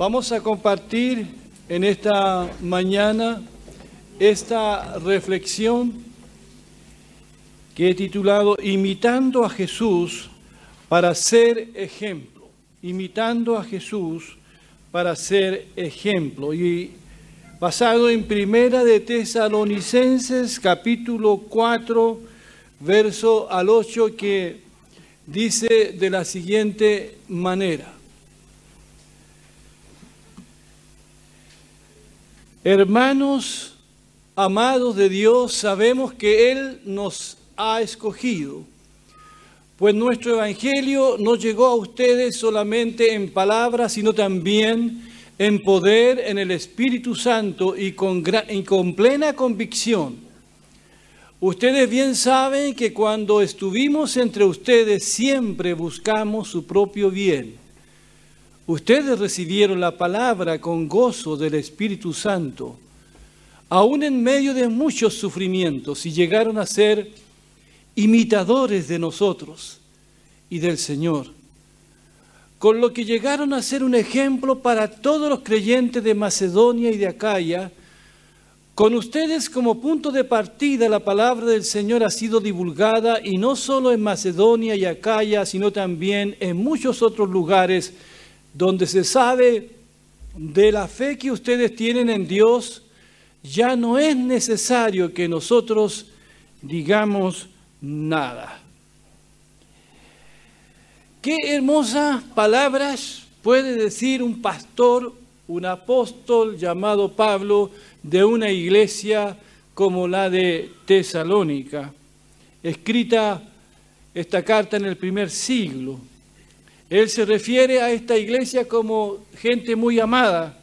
Vamos a compartir en esta mañana esta reflexión que he titulado Imitando a Jesús para ser ejemplo. Imitando a Jesús para ser ejemplo. Y basado en Primera de Tesalonicenses capítulo 4, verso al 8 que dice de la siguiente manera. Hermanos amados de Dios, sabemos que Él nos ha escogido, pues nuestro Evangelio no llegó a ustedes solamente en palabras, sino también en poder, en el Espíritu Santo y con, y con plena convicción. Ustedes bien saben que cuando estuvimos entre ustedes siempre buscamos su propio bien Ustedes recibieron la palabra con gozo del Espíritu Santo, aún en medio de muchos sufrimientos, y llegaron a ser imitadores de nosotros y del Señor, con lo que llegaron a ser un ejemplo para todos los creyentes de Macedonia y de Acaya. Con ustedes como punto de partida la palabra del Señor ha sido divulgada y no solo en Macedonia y Acaya, sino también en muchos otros lugares donde se sabe de la fe que ustedes tienen en Dios, ya no es necesario que nosotros digamos nada. Qué hermosas palabras puede decir un pastor, un apóstol llamado Pablo de una iglesia como la de Tesalónica, escrita esta carta en el primer siglo. Él se refiere a esta iglesia como gente muy amada,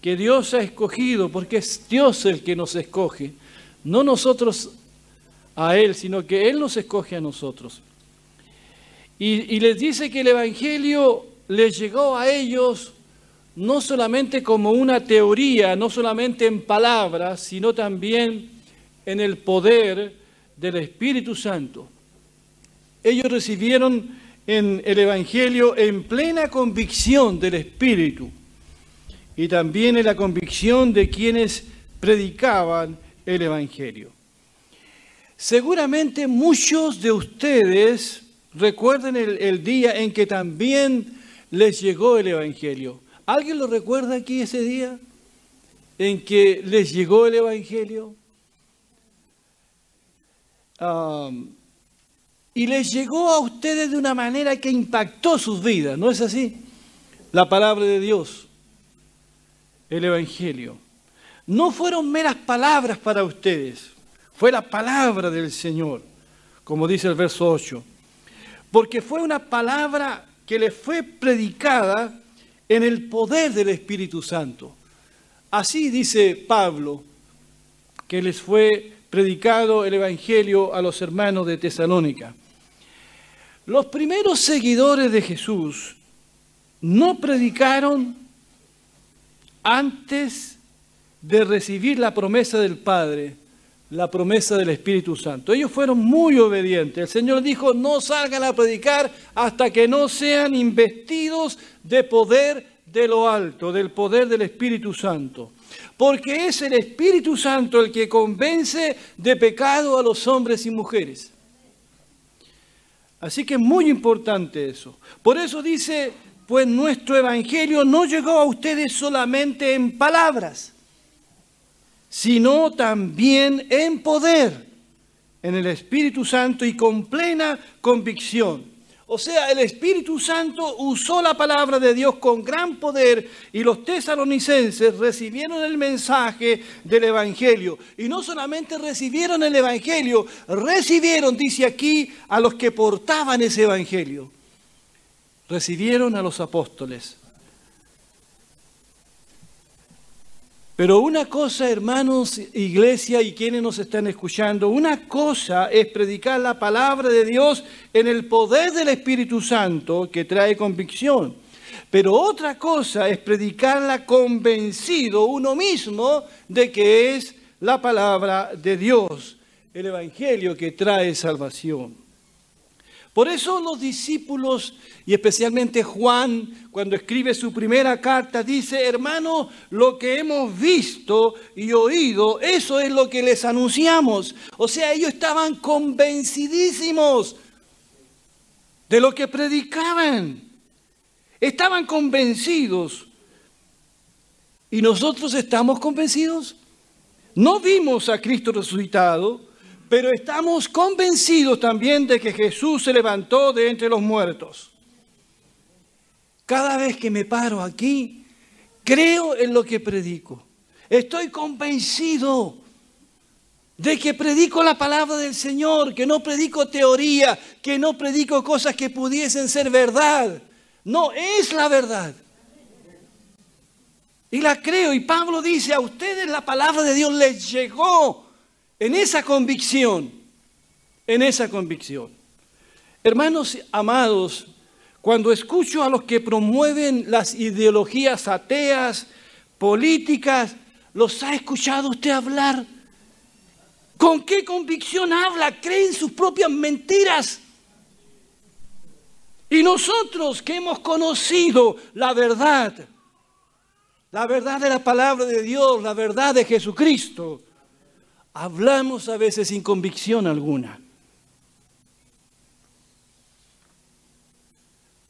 que Dios ha escogido, porque es Dios el que nos escoge, no nosotros a Él, sino que Él nos escoge a nosotros. Y, les dice que el Evangelio les llegó a ellos no solamente como una teoría, no solamente en palabras, sino también en el poder del Espíritu Santo. Ellos recibieron en el Evangelio en plena convicción del Espíritu y también en la convicción de quienes predicaban el Evangelio. Seguramente muchos de ustedes recuerden el, día en que también les llegó el Evangelio. ¿Alguien lo recuerda aquí ese día en que les llegó el Evangelio? Um, y les llegó a ustedes de una manera que impactó sus vidas, ¿no es así? La palabra de Dios, el Evangelio. No fueron meras palabras para ustedes, fue la palabra del Señor, como dice el verso 8, porque fue una palabra que les fue predicada en el poder del Espíritu Santo. Así dice Pablo, que les fue predicado el Evangelio a los hermanos de Tesalónica. Los primeros seguidores de Jesús no predicaron antes de recibir la promesa del Padre, la promesa del Espíritu Santo. Ellos fueron muy obedientes. El Señor dijo, no salgan a predicar hasta que no sean investidos de poder de lo alto, del poder del Espíritu Santo. Porque es el Espíritu Santo el que convence de pecado a los hombres y mujeres. Así que es muy importante eso. Por eso dice, pues nuestro Evangelio no llegó a ustedes solamente en palabras, sino también en poder, en el Espíritu Santo y con plena convicción. O sea, el Espíritu Santo usó la palabra de Dios con gran poder y los tesalonicenses recibieron el mensaje del Evangelio. Y no solamente recibieron el Evangelio, recibieron, dice aquí, a los que portaban ese Evangelio. Recibieron a los apóstoles. Pero una cosa, hermanos, iglesia y quienes nos están escuchando, una cosa es predicar la palabra de Dios en el poder del Espíritu Santo que trae convicción. Pero otra cosa es predicarla convencido uno mismo de que es la palabra de Dios, el Evangelio que trae salvación. Por eso los discípulos, y especialmente Juan, cuando escribe su primera carta, dice, hermano, lo que hemos visto y oído, eso es lo que les anunciamos. O sea, ellos estaban convencidísimos de lo que predicaban. Estaban convencidos. ¿Y nosotros estamos convencidos? No vimos a Cristo resucitado, pero estamos convencidos también de que Jesús se levantó de entre los muertos. Cada vez que me paro aquí, creo en lo que predico. Estoy convencido de que predico la palabra del Señor, que no predico teoría, que no predico cosas que pudiesen ser verdad. No, es la verdad. Y la creo. Y Pablo dice, a ustedes la palabra de Dios les llegó en esa convicción, en esa convicción. Hermanos amados, cuando escucho a los que promueven las ideologías ateas, políticas, ¿los ha escuchado usted hablar? ¿Con qué convicción habla? ¿Creen sus propias mentiras? Y nosotros que hemos conocido la verdad, la verdad de la palabra de Dios, la verdad de Jesucristo, hablamos a veces sin convicción alguna.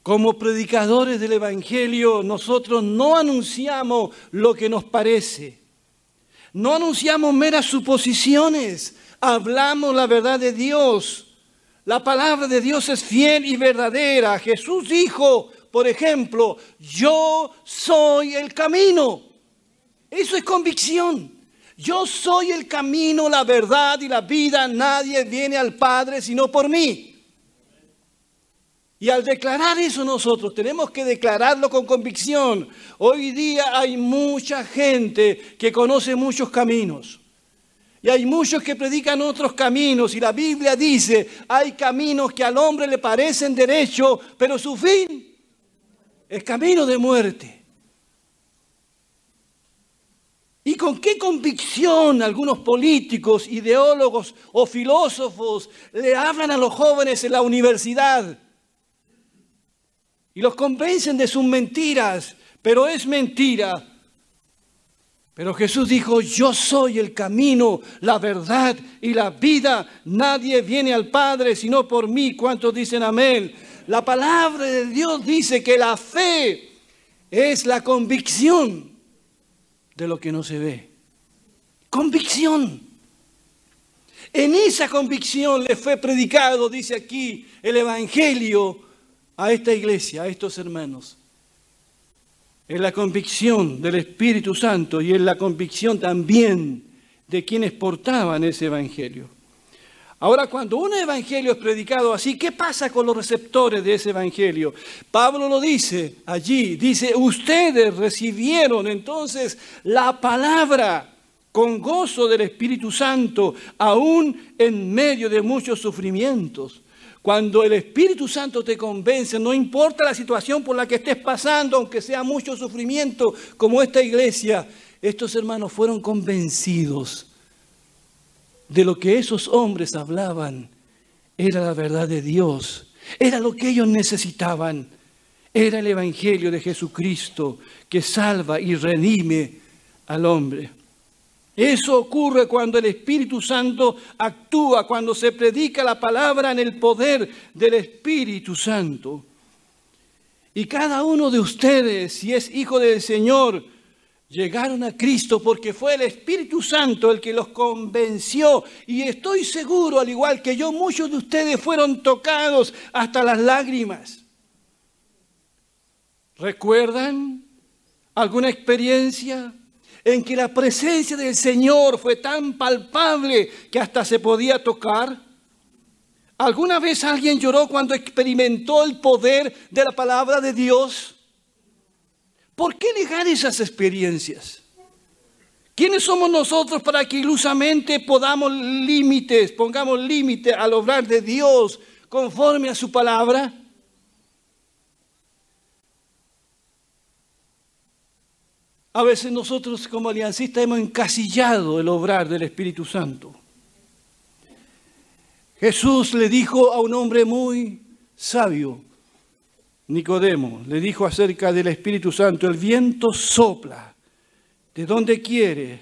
Como predicadores del Evangelio, nosotros no anunciamos lo que nos parece. No anunciamos meras suposiciones. Hablamos la verdad de Dios. La palabra de Dios es fiel y verdadera. Jesús dijo, por ejemplo, yo soy el camino. Eso es convicción. Yo soy el camino, la verdad y la vida. Nadie viene al Padre sino por mí. Y al declarar eso nosotros tenemos que declararlo con convicción. Hoy día hay mucha gente que conoce muchos caminos. Y hay muchos que predican otros caminos. Y la Biblia dice, hay caminos que al hombre le parecen derechos, pero su fin es camino de muerte. ¿Y con qué convicción algunos políticos, ideólogos o filósofos le hablan a los jóvenes en la universidad? Y los convencen de sus mentiras, pero es mentira. Pero Jesús dijo, yo soy el camino, la verdad y la vida. Nadie viene al Padre sino por mí. ¿Cuántos dicen amén? La palabra de Dios dice que la fe es la convicción de lo que no se ve. Convicción. En esa convicción le fue predicado, dice aquí, el Evangelio a esta iglesia, a estos hermanos. En la convicción del Espíritu Santo y en la convicción también de quienes portaban ese Evangelio. Ahora, cuando un evangelio es predicado así, ¿qué pasa con los receptores de ese evangelio? Pablo lo dice allí, dice, ustedes recibieron entonces la palabra con gozo del Espíritu Santo, aún en medio de muchos sufrimientos. Cuando el Espíritu Santo te convence, no importa la situación por la que estés pasando, aunque sea mucho sufrimiento, como esta iglesia, estos hermanos fueron convencidos de lo que esos hombres hablaban era la verdad de Dios, era lo que ellos necesitaban, era el Evangelio de Jesucristo que salva y redime al hombre. Eso ocurre cuando el Espíritu Santo actúa, cuando se predica la palabra en el poder del Espíritu Santo. Y cada uno de ustedes, si es hijo del Señor, llegaron a Cristo porque fue el Espíritu Santo el que los convenció. Y estoy seguro, al igual que yo, muchos de ustedes fueron tocados hasta las lágrimas. ¿Recuerdan alguna experiencia en que la presencia del Señor fue tan palpable que hasta se podía tocar? ¿Alguna vez alguien lloró cuando experimentó el poder de la palabra de Dios? ¿Por qué negar esas experiencias? ¿Quiénes somos nosotros para que ilusamente podamos límites, pongamos límite al obrar de Dios conforme a su palabra? A veces nosotros como aliancistas hemos encasillado el obrar del Espíritu Santo. Jesús le dijo a un hombre muy sabio, Nicodemo, le dijo acerca del Espíritu Santo, el viento sopla de donde quiere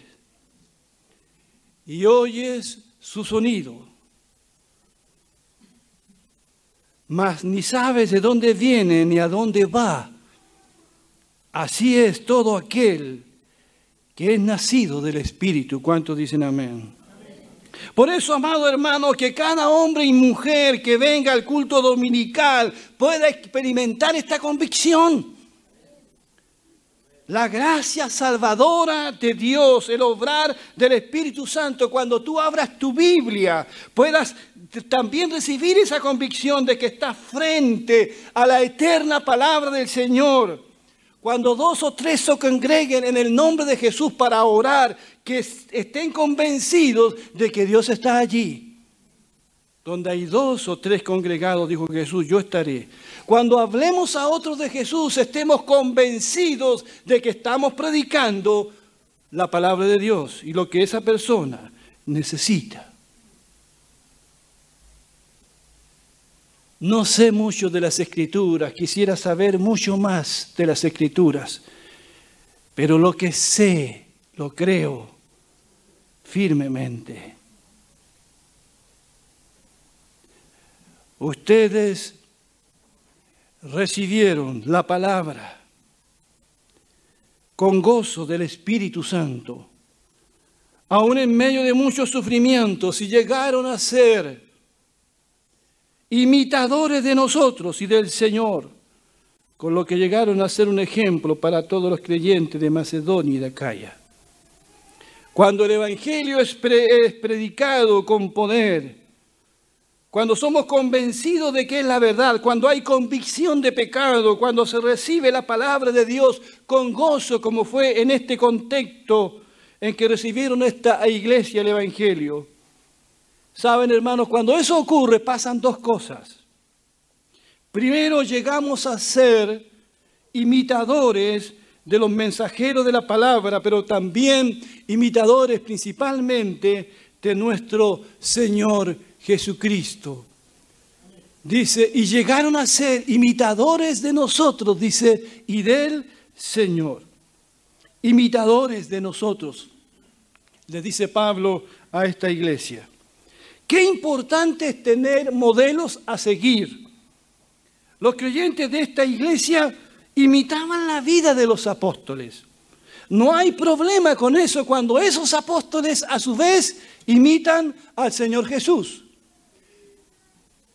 y oyes su sonido, mas ni sabes de dónde viene ni a dónde va. Así es todo aquel que es nacido del Espíritu. ¿Cuántos dicen amén? Por eso, amado hermano, que cada hombre y mujer que venga al culto dominical pueda experimentar esta convicción. La gracia salvadora de Dios, el obrar del Espíritu Santo, cuando tú abras tu Biblia, puedas también recibir esa convicción de que estás frente a la eterna palabra del Señor. Cuando dos o tres se congreguen en el nombre de Jesús para orar, que estén convencidos de que Dios está allí. Donde hay dos o tres congregados, dijo Jesús, yo estaré. Cuando hablemos a otros de Jesús, estemos convencidos de que estamos predicando la palabra de Dios y lo que esa persona necesita. No sé mucho de las escrituras, quisiera saber mucho más de las escrituras, pero lo que sé, lo creo firmemente. Ustedes recibieron la palabra con gozo del Espíritu Santo, aún en medio de muchos sufrimientos, y llegaron a ser imitadores de nosotros y del Señor, con lo que llegaron a ser un ejemplo para todos los creyentes de Macedonia y de Acaya. Cuando el Evangelio es, predicado con poder, cuando somos convencidos de que es la verdad, cuando hay convicción de pecado, cuando se recibe la palabra de Dios con gozo, como fue en este contexto en que recibieron esta iglesia el Evangelio, Saben, hermanos, cuando eso ocurre pasan dos cosas. Primero llegamos a ser imitadores de los mensajeros de la palabra, pero también imitadores principalmente de nuestro Señor Jesucristo. Dice, y llegaron a ser imitadores de nosotros, dice, y del Señor. Imitadores de nosotros, le dice Pablo a esta iglesia. Qué importante es tener modelos a seguir. Los creyentes de esta iglesia imitaban la vida de los apóstoles. No hay problema con eso cuando esos apóstoles a su vez imitan al Señor Jesús.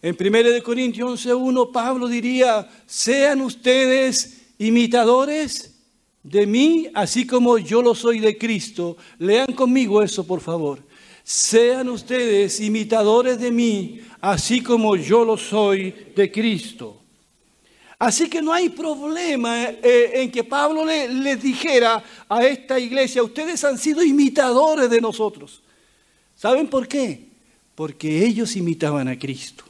En 1 Corintios 11.1 Pablo diría, sean ustedes imitadores de mí, así como yo lo soy de Cristo. Lean conmigo eso, por favor sean ustedes imitadores de mí, así como yo lo soy de Cristo. Así que no hay problema eh, en que Pablo les le dijera a esta iglesia, ustedes han sido imitadores de nosotros. ¿Saben por qué? Porque ellos imitaban a Cristo.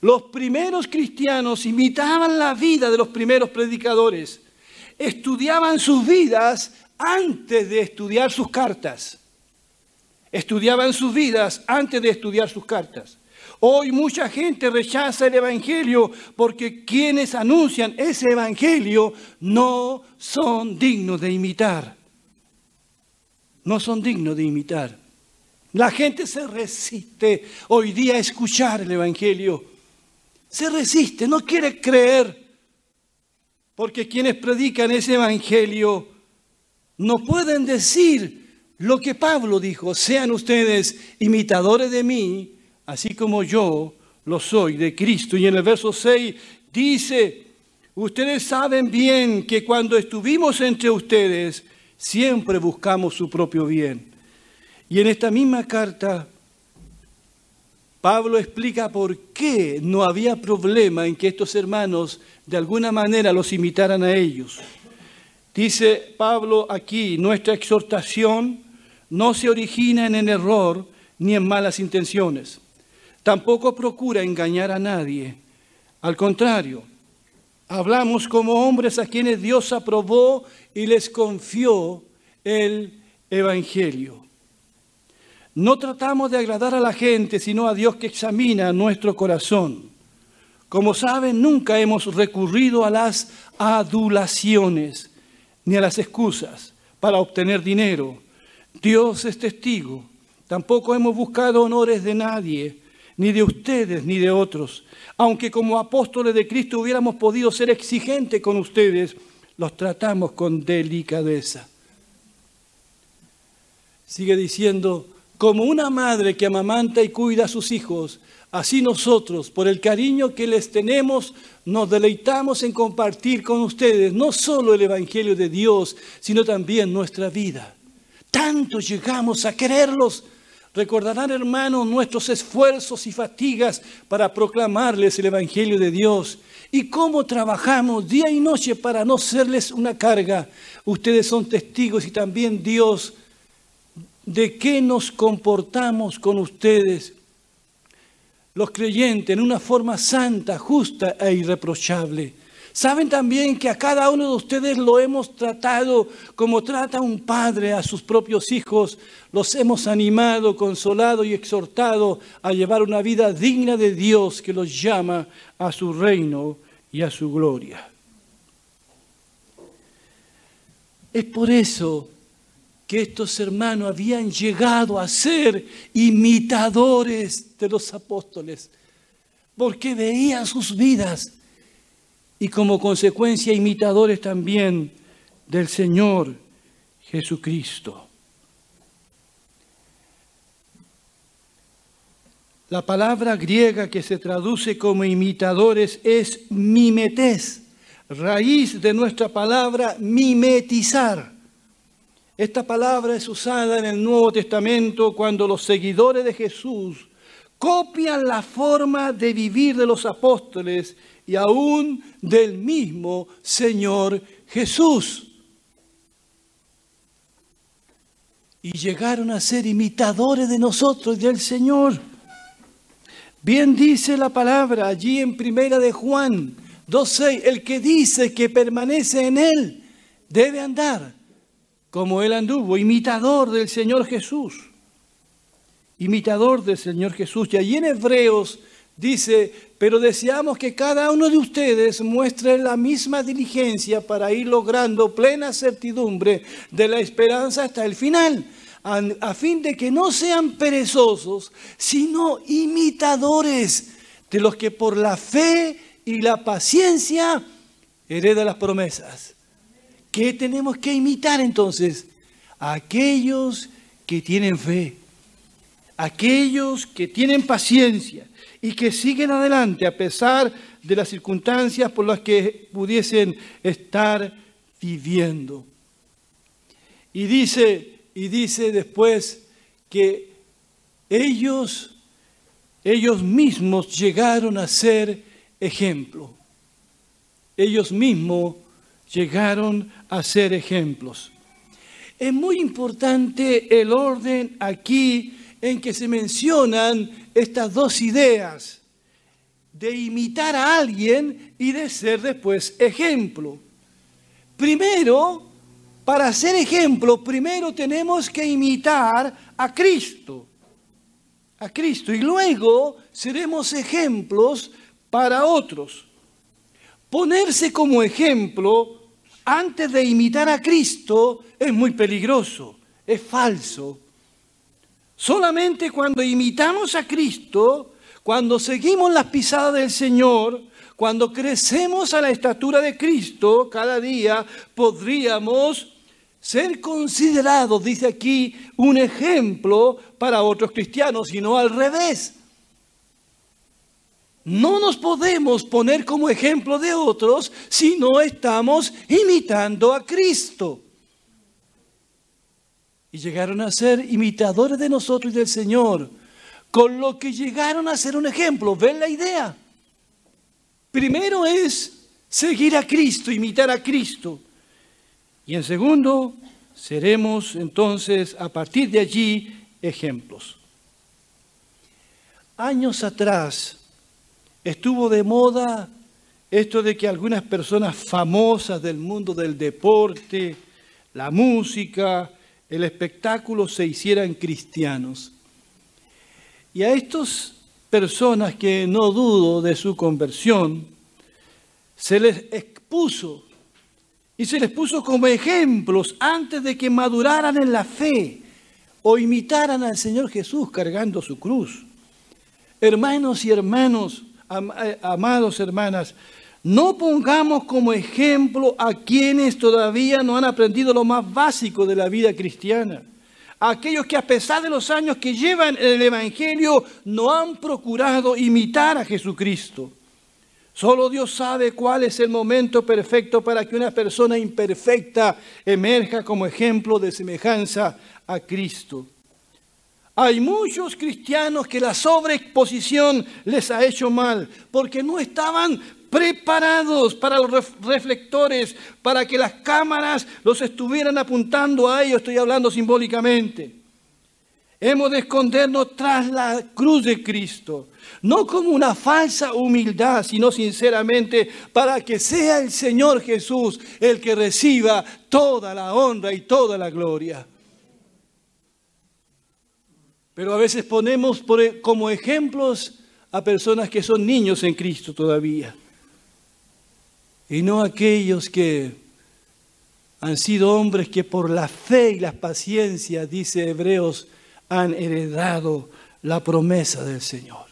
Los primeros cristianos imitaban la vida de los primeros predicadores. Estudiaban sus vidas antes de estudiar sus cartas estudiaban sus vidas antes de estudiar sus cartas. Hoy mucha gente rechaza el Evangelio porque quienes anuncian ese Evangelio no son dignos de imitar. No son dignos de imitar. La gente se resiste hoy día a escuchar el Evangelio. Se resiste, no quiere creer. Porque quienes predican ese Evangelio no pueden decir lo que Pablo dijo, sean ustedes imitadores de mí, así como yo lo soy de Cristo. Y en el verso 6 dice, ustedes saben bien que cuando estuvimos entre ustedes, siempre buscamos su propio bien. Y en esta misma carta, Pablo explica por qué no había problema en que estos hermanos de alguna manera los imitaran a ellos. Dice Pablo aquí, nuestra exhortación no se origina en error ni en malas intenciones. Tampoco procura engañar a nadie. Al contrario, hablamos como hombres a quienes Dios aprobó y les confió el Evangelio. No tratamos de agradar a la gente, sino a Dios que examina nuestro corazón. Como saben, nunca hemos recurrido a las adulaciones ni a las excusas para obtener dinero. Dios es testigo. Tampoco hemos buscado honores de nadie, ni de ustedes, ni de otros. Aunque como apóstoles de Cristo hubiéramos podido ser exigentes con ustedes, los tratamos con delicadeza. Sigue diciendo, como una madre que amamanta y cuida a sus hijos, así nosotros, por el cariño que les tenemos, nos deleitamos en compartir con ustedes no solo el Evangelio de Dios, sino también nuestra vida. Tanto llegamos a quererlos. Recordarán, hermanos, nuestros esfuerzos y fatigas para proclamarles el Evangelio de Dios y cómo trabajamos día y noche para no serles una carga. Ustedes son testigos y también Dios de qué nos comportamos con ustedes, los creyentes, en una forma santa, justa e irreprochable. Saben también que a cada uno de ustedes lo hemos tratado como trata un padre a sus propios hijos. Los hemos animado, consolado y exhortado a llevar una vida digna de Dios que los llama a su reino y a su gloria. Es por eso que estos hermanos habían llegado a ser imitadores de los apóstoles, porque veían sus vidas y como consecuencia imitadores también del Señor Jesucristo. La palabra griega que se traduce como imitadores es mimetés, raíz de nuestra palabra mimetizar. Esta palabra es usada en el Nuevo Testamento cuando los seguidores de Jesús copian la forma de vivir de los apóstoles y aún del mismo Señor Jesús. Y llegaron a ser imitadores de nosotros del Señor. Bien dice la palabra allí en Primera de Juan 2.6, el que dice que permanece en él debe andar como él anduvo, imitador del Señor Jesús. Imitador del Señor Jesús. Y allí en Hebreos dice, pero deseamos que cada uno de ustedes muestre la misma diligencia para ir logrando plena certidumbre de la esperanza hasta el final, a, fin de que no sean perezosos, sino imitadores de los que por la fe y la paciencia heredan las promesas. ¿Qué tenemos que imitar entonces? A aquellos que tienen fe, aquellos que tienen paciencia y que siguen adelante a pesar de las circunstancias por las que pudiesen estar viviendo. Y dice, y dice después que ellos, ellos mismos llegaron a ser ejemplo. Ellos mismos llegaron a ser ejemplos. Es muy importante el orden aquí en que se mencionan estas dos ideas, de imitar a alguien y de ser después ejemplo. Primero, para ser ejemplo, primero tenemos que imitar a Cristo, a Cristo, y luego seremos ejemplos para otros. Ponerse como ejemplo antes de imitar a Cristo es muy peligroso, es falso. Solamente cuando imitamos a Cristo, cuando seguimos las pisadas del Señor, cuando crecemos a la estatura de Cristo cada día, podríamos ser considerados, dice aquí, un ejemplo para otros cristianos, y no al revés. No nos podemos poner como ejemplo de otros si no estamos imitando a Cristo. Y llegaron a ser imitadores de nosotros y del Señor, con lo que llegaron a ser un ejemplo. ¿Ven la idea? Primero es seguir a Cristo, imitar a Cristo. Y en segundo, seremos entonces a partir de allí ejemplos. Años atrás, Estuvo de moda esto de que algunas personas famosas del mundo del deporte, la música, el espectáculo se hicieran cristianos. Y a estos personas que no dudo de su conversión, se les expuso y se les puso como ejemplos antes de que maduraran en la fe o imitaran al Señor Jesús cargando su cruz. Hermanos y hermanos, eh, amados hermanas, no pongamos como ejemplo a quienes todavía no han aprendido lo más básico de la vida cristiana. Aquellos que a pesar de los años que llevan el Evangelio no han procurado imitar a Jesucristo. Solo Dios sabe cuál es el momento perfecto para que una persona imperfecta emerja como ejemplo de semejanza a Cristo. Hay muchos cristianos que la sobreexposición les ha hecho mal porque no estaban preparados para los reflectores, para que las cámaras los estuvieran apuntando a ellos, estoy hablando simbólicamente. Hemos de escondernos tras la cruz de Cristo no como una falsa humildad, sino sinceramente para que sea el Señor Jesús el que reciba toda la honra y toda la gloria. Pero a veces ponemos e, como ejemplos a personas que son niños en Cristo todavía, y no aquellos que han sido hombres que por la fe y la paciencia, dice Hebreos, han heredado la promesa del Señor.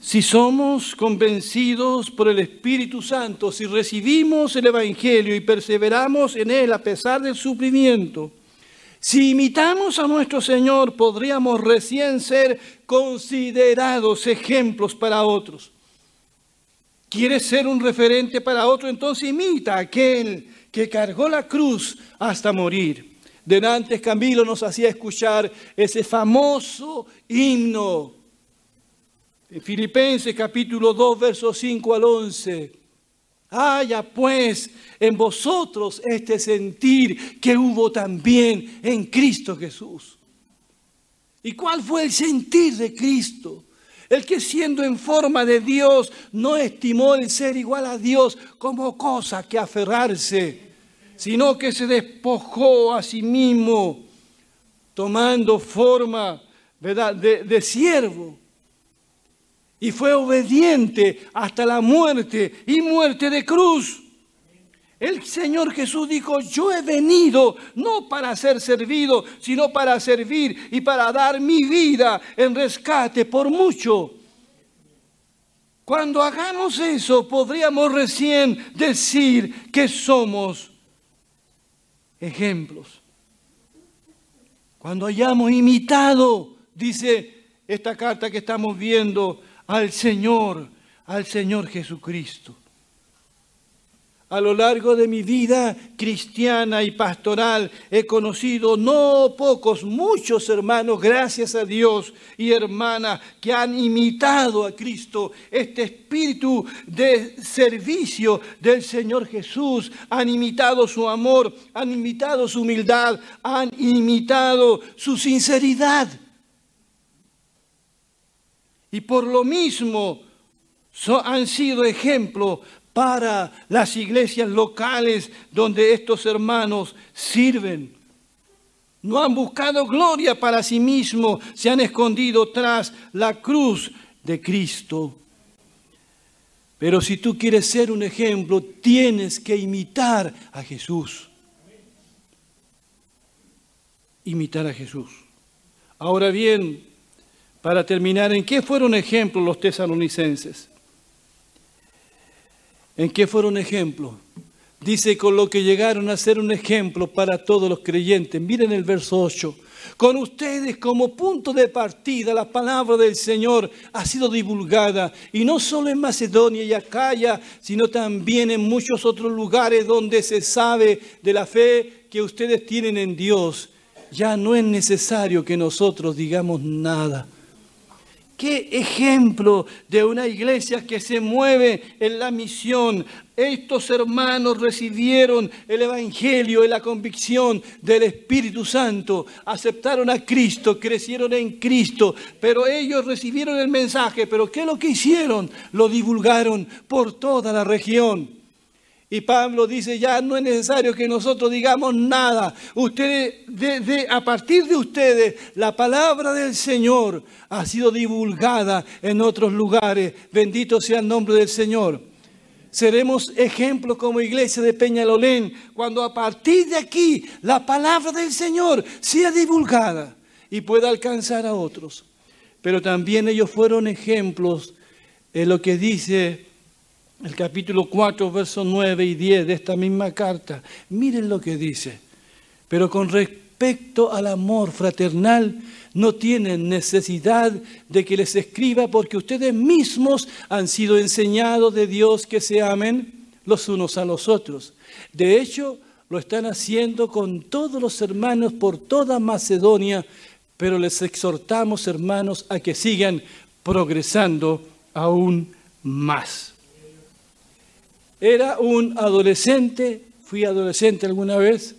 Si somos convencidos por el Espíritu Santo, si recibimos el Evangelio y perseveramos en él a pesar del sufrimiento, si imitamos a nuestro Señor, podríamos recién ser considerados ejemplos para otros. ¿Quieres ser un referente para otro? Entonces imita a aquel que cargó la cruz hasta morir. Delante Camilo nos hacía escuchar ese famoso himno Filipenses capítulo 2, versos 5 al 11. Haya pues en vosotros este sentir que hubo también en Cristo Jesús. ¿Y cuál fue el sentir de Cristo? El que siendo en forma de Dios no estimó el ser igual a Dios como cosa que aferrarse, sino que se despojó a sí mismo, tomando forma. De, de siervo y fue obediente hasta la muerte y muerte de cruz. El Señor Jesús dijo, yo he venido no para ser servido, sino para servir y para dar mi vida en rescate por mucho. Cuando hagamos eso, podríamos recién decir que somos ejemplos. Cuando hayamos imitado, dice esta carta que estamos viendo, al Señor, al Señor Jesucristo. A lo largo de mi vida cristiana y pastoral he conocido no pocos, muchos hermanos, gracias a Dios y hermanas, que han imitado a Cristo, este espíritu de servicio del Señor Jesús, han imitado su amor, han imitado su humildad, han imitado su sinceridad. Y por lo mismo han sido ejemplo para las iglesias locales donde estos hermanos sirven. No han buscado gloria para sí mismos, se han escondido tras la cruz de Cristo. Pero si tú quieres ser un ejemplo, tienes que imitar a Jesús. Imitar a Jesús. Ahora bien, para terminar, ¿en qué fueron ejemplos los tesalonicenses? ¿En qué fueron ejemplos? Dice con lo que llegaron a ser un ejemplo para todos los creyentes. Miren el verso 8. Con ustedes como punto de partida la palabra del Señor ha sido divulgada y no solo en Macedonia y Acaya, sino también en muchos otros lugares donde se sabe de la fe que ustedes tienen en Dios. Ya no es necesario que nosotros digamos nada Qué ejemplo de una iglesia que se mueve en la misión. Estos hermanos recibieron el Evangelio y la convicción del Espíritu Santo, aceptaron a Cristo, crecieron en Cristo, pero ellos recibieron el mensaje, pero ¿qué es lo que hicieron? Lo divulgaron por toda la región. Y Pablo dice, ya no es necesario que nosotros digamos nada. Ustedes, a partir de ustedes, la palabra del Señor ha sido divulgada en otros lugares. Bendito sea el nombre del Señor. Seremos ejemplo como iglesia de Peñalolén cuando a partir de aquí la palabra del Señor sea divulgada y pueda alcanzar a otros. Pero también ellos fueron ejemplos en lo que dice el capítulo 4, versos 9 y 10 de esta misma carta. Miren lo que dice. Pero con respecto al amor fraternal, no tienen necesidad de que les escriba porque ustedes mismos han sido enseñados de Dios que se amen los unos a los otros. De hecho, lo están haciendo con todos los hermanos por toda Macedonia, pero les exhortamos, hermanos, a que sigan progresando aún más. Era un adolescente, fui adolescente alguna vez,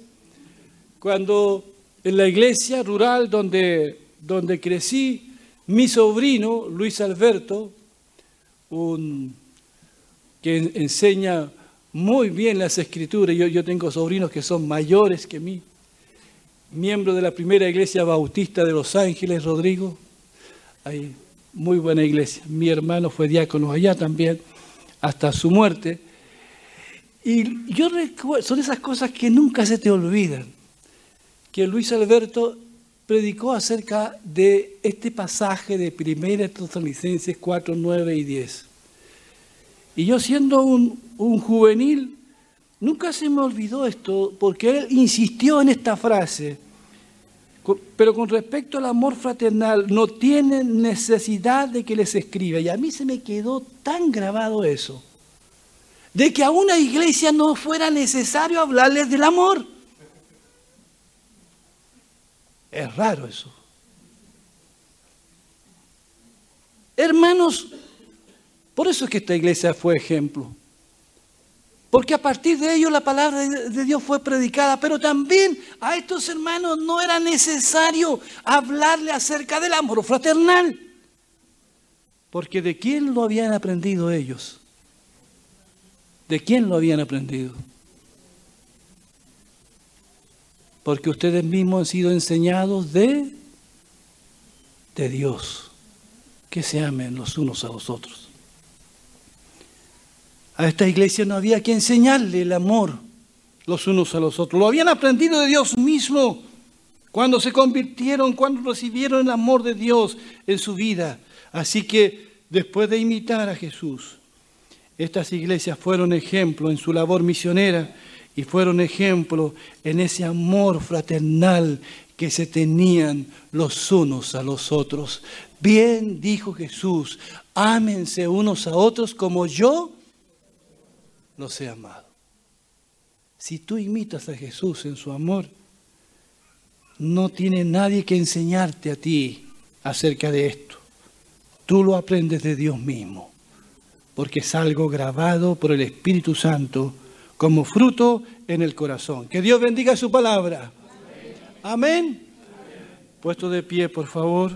cuando en la iglesia rural donde, donde crecí, mi sobrino, Luis Alberto, un, que enseña muy bien las escrituras, yo, yo tengo sobrinos que son mayores que mí, miembro de la primera iglesia bautista de Los Ángeles, Rodrigo, hay muy buena iglesia, mi hermano fue diácono allá también, hasta su muerte, y yo recuerdo, son esas cosas que nunca se te olvidan, que Luis Alberto predicó acerca de este pasaje de Primera Tesalonicenses 4, 9 y 10. Y yo siendo un, un juvenil, nunca se me olvidó esto, porque él insistió en esta frase, pero con respecto al amor fraternal, no tienen necesidad de que les escriba. Y a mí se me quedó tan grabado eso de que a una iglesia no fuera necesario hablarles del amor. Es raro eso. Hermanos, por eso es que esta iglesia fue ejemplo. Porque a partir de ello la palabra de Dios fue predicada, pero también a estos hermanos no era necesario hablarle acerca del amor fraternal. Porque de quién lo habían aprendido ellos? ¿De quién lo habían aprendido? Porque ustedes mismos han sido enseñados de, de Dios. Que se amen los unos a los otros. A esta iglesia no había que enseñarle el amor los unos a los otros. Lo habían aprendido de Dios mismo cuando se convirtieron, cuando recibieron el amor de Dios en su vida. Así que después de imitar a Jesús, estas iglesias fueron ejemplo en su labor misionera y fueron ejemplo en ese amor fraternal que se tenían los unos a los otros. Bien dijo Jesús, ámense unos a otros como yo los he amado. Si tú imitas a Jesús en su amor, no tiene nadie que enseñarte a ti acerca de esto. Tú lo aprendes de Dios mismo porque es algo grabado por el Espíritu Santo como fruto en el corazón. Que Dios bendiga su palabra. Amén. Puesto de pie, por favor.